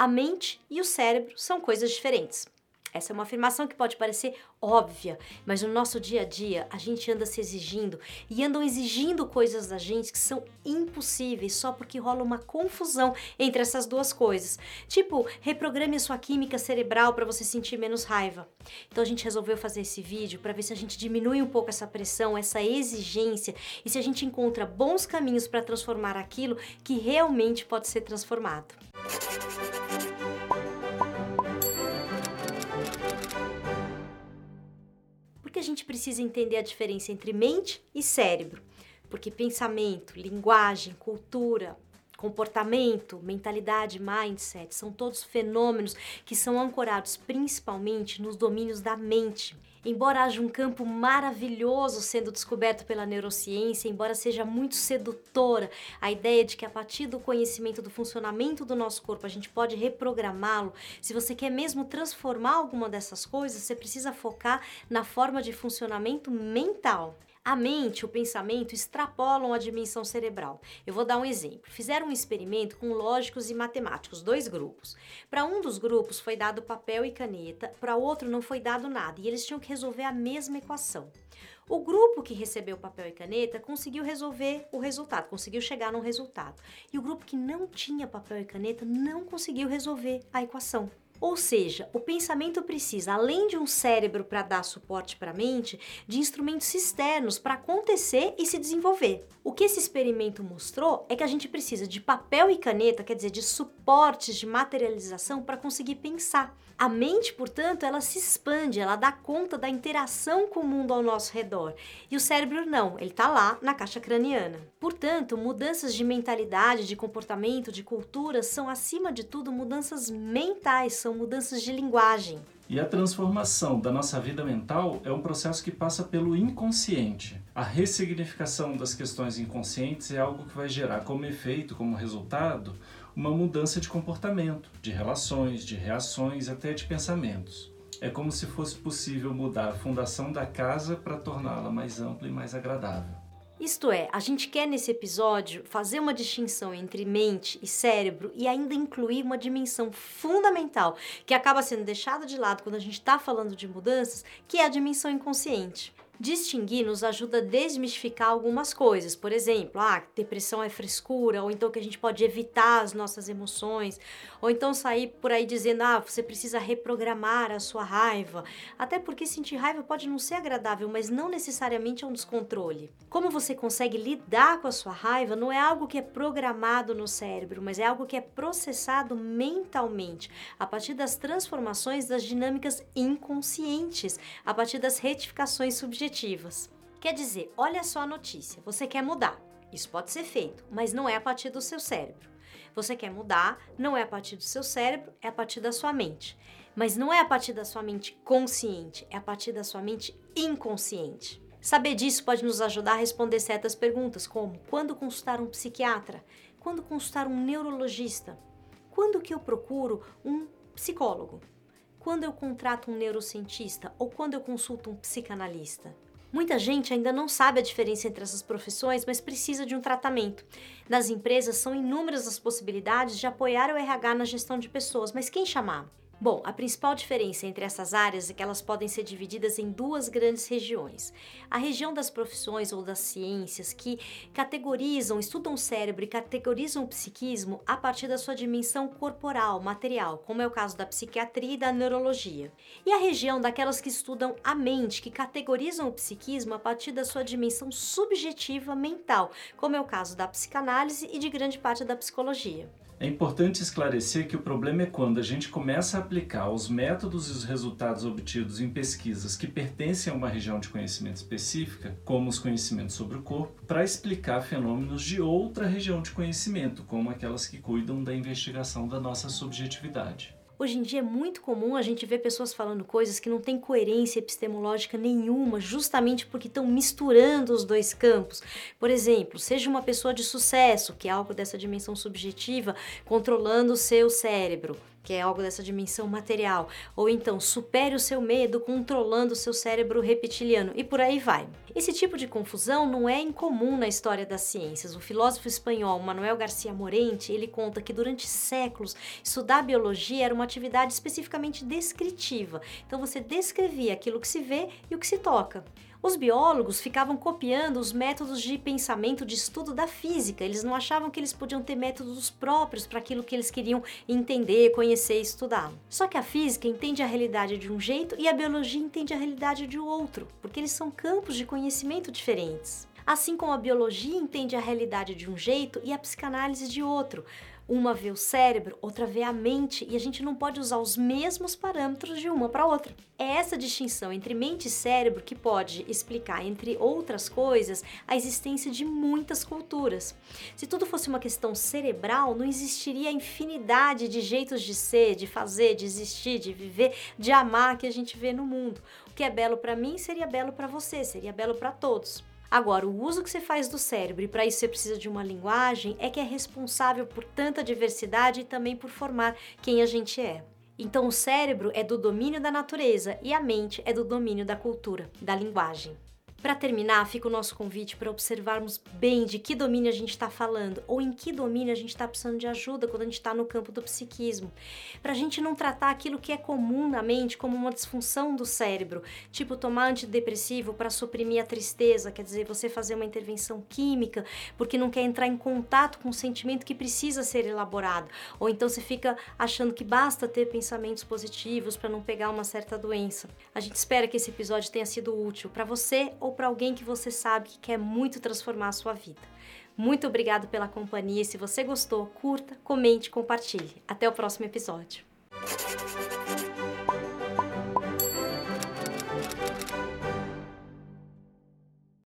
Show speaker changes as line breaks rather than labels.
A mente e o cérebro são coisas diferentes. Essa é uma afirmação que pode parecer óbvia, mas no nosso dia a dia a gente anda se exigindo e andam exigindo coisas da gente que são impossíveis só porque rola uma confusão entre essas duas coisas. Tipo, reprograme a sua química cerebral para você sentir menos raiva. Então a gente resolveu fazer esse vídeo para ver se a gente diminui um pouco essa pressão, essa exigência e se a gente encontra bons caminhos para transformar aquilo que realmente pode ser transformado. A gente precisa entender a diferença entre mente e cérebro, porque pensamento, linguagem, cultura, comportamento, mentalidade, mindset são todos fenômenos que são ancorados principalmente nos domínios da mente. Embora haja um campo maravilhoso sendo descoberto pela neurociência, embora seja muito sedutora a ideia de que a partir do conhecimento do funcionamento do nosso corpo a gente pode reprogramá-lo, se você quer mesmo transformar alguma dessas coisas, você precisa focar na forma de funcionamento mental. A mente, o pensamento extrapolam a dimensão cerebral. Eu vou dar um exemplo. Fizeram um experimento com lógicos e matemáticos, dois grupos. Para um dos grupos foi dado papel e caneta, para outro não foi dado nada, e eles tinham que resolver a mesma equação. O grupo que recebeu papel e caneta conseguiu resolver o resultado, conseguiu chegar no resultado. E o grupo que não tinha papel e caneta não conseguiu resolver a equação. Ou seja, o pensamento precisa, além de um cérebro para dar suporte para a mente, de instrumentos externos para acontecer e se desenvolver. O que esse experimento mostrou é que a gente precisa de papel e caneta, quer dizer, de suportes de materialização para conseguir pensar. A mente, portanto, ela se expande, ela dá conta da interação com o mundo ao nosso redor. E o cérebro não, ele está lá na caixa craniana. Portanto, mudanças de mentalidade, de comportamento, de cultura são, acima de tudo, mudanças mentais, são mudanças de linguagem.
E a transformação da nossa vida mental é um processo que passa pelo inconsciente. A ressignificação das questões inconscientes é algo que vai gerar como efeito, como resultado, uma mudança de comportamento, de relações, de reações, até de pensamentos. É como se fosse possível mudar a fundação da casa para torná-la mais ampla e mais agradável.
Isto é, a gente quer nesse episódio fazer uma distinção entre mente e cérebro e ainda incluir uma dimensão fundamental que acaba sendo deixada de lado quando a gente está falando de mudanças, que é a dimensão inconsciente. Distinguir nos ajuda a desmistificar algumas coisas. Por exemplo, ah, depressão é frescura, ou então que a gente pode evitar as nossas emoções, ou então sair por aí dizendo, ah, você precisa reprogramar a sua raiva. Até porque sentir raiva pode não ser agradável, mas não necessariamente é um descontrole. Como você consegue lidar com a sua raiva não é algo que é programado no cérebro, mas é algo que é processado mentalmente, a partir das transformações das dinâmicas inconscientes, a partir das retificações subjetivas objetivas. Quer dizer, olha só a notícia, você quer mudar. Isso pode ser feito, mas não é a partir do seu cérebro. Você quer mudar, não é a partir do seu cérebro, é a partir da sua mente. Mas não é a partir da sua mente consciente, é a partir da sua mente inconsciente. Saber disso pode nos ajudar a responder certas perguntas, como quando consultar um psiquiatra, quando consultar um neurologista, quando que eu procuro um psicólogo quando eu contrato um neurocientista ou quando eu consulto um psicanalista? Muita gente ainda não sabe a diferença entre essas profissões, mas precisa de um tratamento. Nas empresas são inúmeras as possibilidades de apoiar o RH na gestão de pessoas, mas quem chamar? Bom, a principal diferença entre essas áreas é que elas podem ser divididas em duas grandes regiões. A região das profissões ou das ciências que categorizam, estudam o cérebro e categorizam o psiquismo a partir da sua dimensão corporal, material, como é o caso da psiquiatria e da neurologia. E a região daquelas que estudam a mente, que categorizam o psiquismo a partir da sua dimensão subjetiva mental, como é o caso da psicanálise e de grande parte da psicologia.
É importante esclarecer que o problema é quando a gente começa a aplicar os métodos e os resultados obtidos em pesquisas que pertencem a uma região de conhecimento específica, como os conhecimentos sobre o corpo, para explicar fenômenos de outra região de conhecimento, como aquelas que cuidam da investigação da nossa subjetividade.
Hoje em dia é muito comum a gente ver pessoas falando coisas que não têm coerência epistemológica nenhuma, justamente porque estão misturando os dois campos. Por exemplo, seja uma pessoa de sucesso, que é algo dessa dimensão subjetiva, controlando o seu cérebro. Que é algo dessa dimensão material, ou então supere o seu medo controlando o seu cérebro reptiliano e por aí vai. Esse tipo de confusão não é incomum na história das ciências. O filósofo espanhol Manuel Garcia Morente, ele conta que durante séculos estudar biologia era uma atividade especificamente descritiva. Então você descrevia aquilo que se vê e o que se toca. Os biólogos ficavam copiando os métodos de pensamento de estudo da física. Eles não achavam que eles podiam ter métodos próprios para aquilo que eles queriam entender, conhecer e estudar. Só que a física entende a realidade de um jeito e a biologia entende a realidade de outro, porque eles são campos de conhecimento diferentes. Assim como a biologia entende a realidade de um jeito e a psicanálise de outro. Uma vê o cérebro, outra vê a mente, e a gente não pode usar os mesmos parâmetros de uma para outra. É essa distinção entre mente e cérebro que pode explicar, entre outras coisas, a existência de muitas culturas. Se tudo fosse uma questão cerebral, não existiria a infinidade de jeitos de ser, de fazer, de existir, de viver, de amar que a gente vê no mundo. O que é belo para mim seria belo para você, seria belo para todos. Agora, o uso que você faz do cérebro, e para isso você precisa de uma linguagem, é que é responsável por tanta diversidade e também por formar quem a gente é. Então, o cérebro é do domínio da natureza e a mente é do domínio da cultura, da linguagem. Para terminar, fica o nosso convite para observarmos bem de que domínio a gente está falando ou em que domínio a gente está precisando de ajuda quando a gente está no campo do psiquismo. Para a gente não tratar aquilo que é comum na mente como uma disfunção do cérebro, tipo tomar antidepressivo para suprimir a tristeza, quer dizer, você fazer uma intervenção química porque não quer entrar em contato com um sentimento que precisa ser elaborado, ou então você fica achando que basta ter pensamentos positivos para não pegar uma certa doença. A gente espera que esse episódio tenha sido útil para você ou ou para alguém que você sabe que quer muito transformar a sua vida. Muito obrigado pela companhia. Se você gostou, curta, comente, compartilhe. Até o próximo episódio.